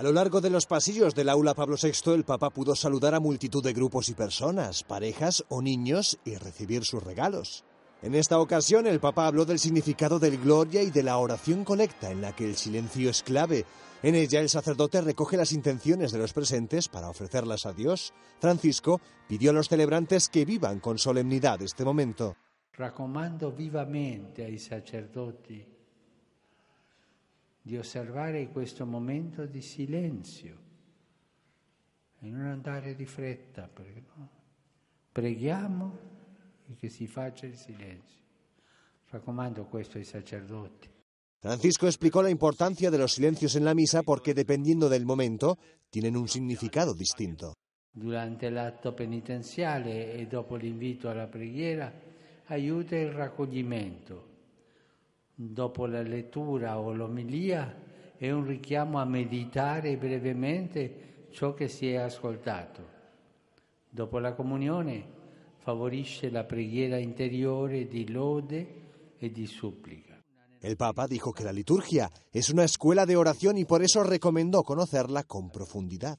A lo largo de los pasillos del aula Pablo VI, el Papa pudo saludar a multitud de grupos y personas, parejas o niños y recibir sus regalos. En esta ocasión, el Papa habló del significado del Gloria y de la oración colecta, en la que el silencio es clave. En ella, el sacerdote recoge las intenciones de los presentes para ofrecerlas a Dios. Francisco pidió a los celebrantes que vivan con solemnidad este momento. Raccomando vivamente ai sacerdoti di osservare questo momento di silenzio e non andare di fretta, perché no? preghiamo e che si faccia il silenzio. Raccomando questo ai sacerdoti. Francisco explicó la importancia de los silencios en la misa porque dependiendo del momento tienen un significado distinto. Durante l'atto penitenziale e dopo l'invito alla preghiera aiuta il raccoglimento dopo la lettura o l'omilia è un richiamo a meditare brevemente ciò che si è ascoltato. Dopo la comunione favorisce la preghiera interiore di lode e di supplica. El Papa dijo que la liturgia es una escuela de oración y por eso recomendó conocerla con profundidad.